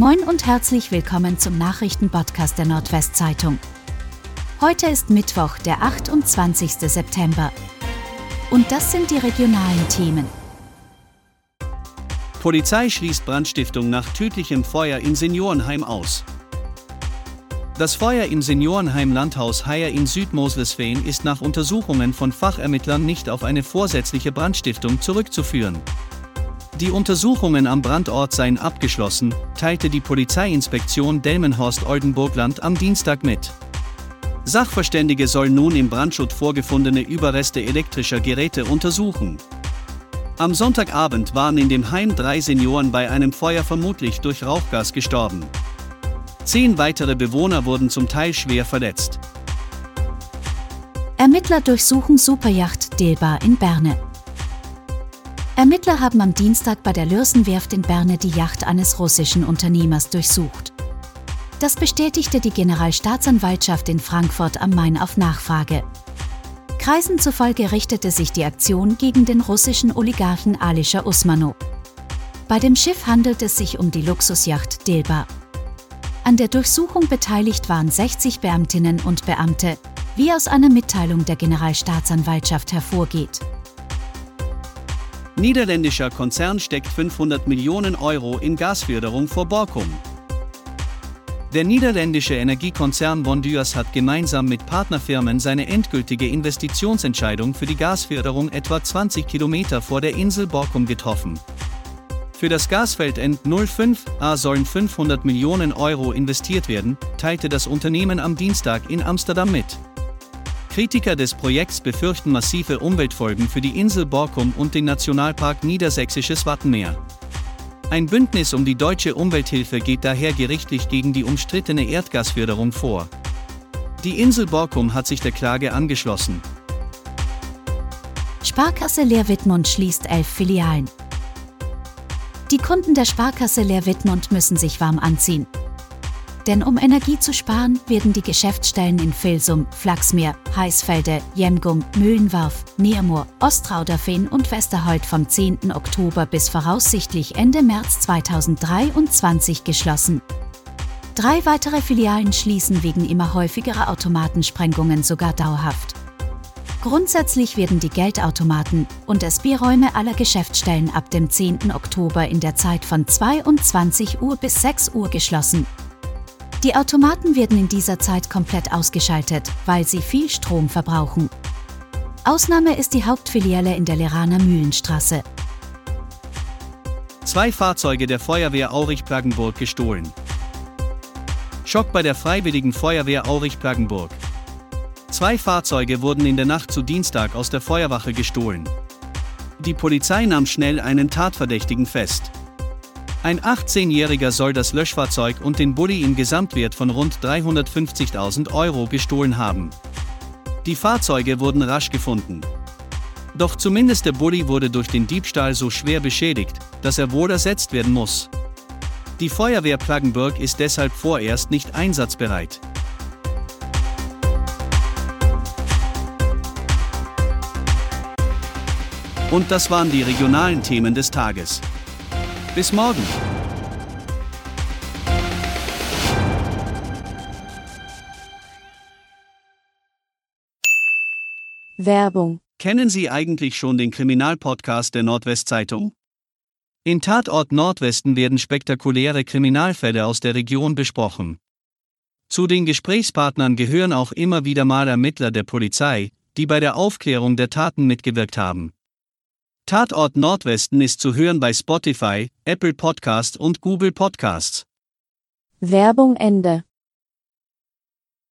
Moin und herzlich willkommen zum Nachrichtenpodcast der Nordwestzeitung. Heute ist Mittwoch, der 28. September. Und das sind die regionalen Themen. Polizei schließt Brandstiftung nach tödlichem Feuer in Seniorenheim aus. Das Feuer im Seniorenheim Landhaus Haier in Südmoslesfeen ist nach Untersuchungen von Fachermittlern nicht auf eine vorsätzliche Brandstiftung zurückzuführen. Die Untersuchungen am Brandort seien abgeschlossen, teilte die Polizeiinspektion Delmenhorst-Oldenburgland am Dienstag mit. Sachverständige sollen nun im Brandschutt vorgefundene Überreste elektrischer Geräte untersuchen. Am Sonntagabend waren in dem Heim drei Senioren bei einem Feuer vermutlich durch Rauchgas gestorben. Zehn weitere Bewohner wurden zum Teil schwer verletzt. Ermittler durchsuchen Superjacht Delbar in Berne. Ermittler haben am Dienstag bei der Lürsenwerft in Berne die Yacht eines russischen Unternehmers durchsucht. Das bestätigte die Generalstaatsanwaltschaft in Frankfurt am Main auf Nachfrage. Kreisen zufolge richtete sich die Aktion gegen den russischen Oligarchen Alischer Usmanov. Bei dem Schiff handelt es sich um die Luxusjacht Dilba. An der Durchsuchung beteiligt waren 60 Beamtinnen und Beamte, wie aus einer Mitteilung der Generalstaatsanwaltschaft hervorgeht. Niederländischer Konzern steckt 500 Millionen Euro in Gasförderung vor Borkum. Der niederländische Energiekonzern Bonduas hat gemeinsam mit Partnerfirmen seine endgültige Investitionsentscheidung für die Gasförderung etwa 20 Kilometer vor der Insel Borkum getroffen. Für das Gasfeld N05A sollen 500 Millionen Euro investiert werden, teilte das Unternehmen am Dienstag in Amsterdam mit. Kritiker des Projekts befürchten massive Umweltfolgen für die Insel Borkum und den Nationalpark Niedersächsisches Wattenmeer. Ein Bündnis um die deutsche Umwelthilfe geht daher gerichtlich gegen die umstrittene Erdgasförderung vor. Die Insel Borkum hat sich der Klage angeschlossen. Sparkasse Leer Wittmund schließt elf Filialen. Die Kunden der Sparkasse Leer Wittmund müssen sich warm anziehen. Denn um Energie zu sparen, werden die Geschäftsstellen in Filsum, Flachsmeer, Heißfelde, Jemgum, Mühlenwarf, Niermoor, Ostrauderfehn und Westerhold vom 10. Oktober bis voraussichtlich Ende März 2023 geschlossen. Drei weitere Filialen schließen wegen immer häufigerer Automatensprengungen sogar dauerhaft. Grundsätzlich werden die Geldautomaten und SB-Räume aller Geschäftsstellen ab dem 10. Oktober in der Zeit von 22 Uhr bis 6 Uhr geschlossen. Die Automaten werden in dieser Zeit komplett ausgeschaltet, weil sie viel Strom verbrauchen. Ausnahme ist die Hauptfiliale in der Leraner Mühlenstraße. Zwei Fahrzeuge der Feuerwehr Aurich-Plagenburg gestohlen. Schock bei der Freiwilligen Feuerwehr Aurich-Plagenburg. Zwei Fahrzeuge wurden in der Nacht zu Dienstag aus der Feuerwache gestohlen. Die Polizei nahm schnell einen Tatverdächtigen fest. Ein 18-Jähriger soll das Löschfahrzeug und den Bulli im Gesamtwert von rund 350.000 Euro gestohlen haben. Die Fahrzeuge wurden rasch gefunden. Doch zumindest der Bulli wurde durch den Diebstahl so schwer beschädigt, dass er wohl ersetzt werden muss. Die Feuerwehr Plaggenburg ist deshalb vorerst nicht einsatzbereit. Und das waren die regionalen Themen des Tages. Bis morgen. Werbung. Kennen Sie eigentlich schon den Kriminalpodcast der Nordwestzeitung? In Tatort Nordwesten werden spektakuläre Kriminalfälle aus der Region besprochen. Zu den Gesprächspartnern gehören auch immer wieder mal Ermittler der Polizei, die bei der Aufklärung der Taten mitgewirkt haben. Tatort Nordwesten ist zu hören bei Spotify, Apple Podcast und Google Podcasts. Werbung Ende.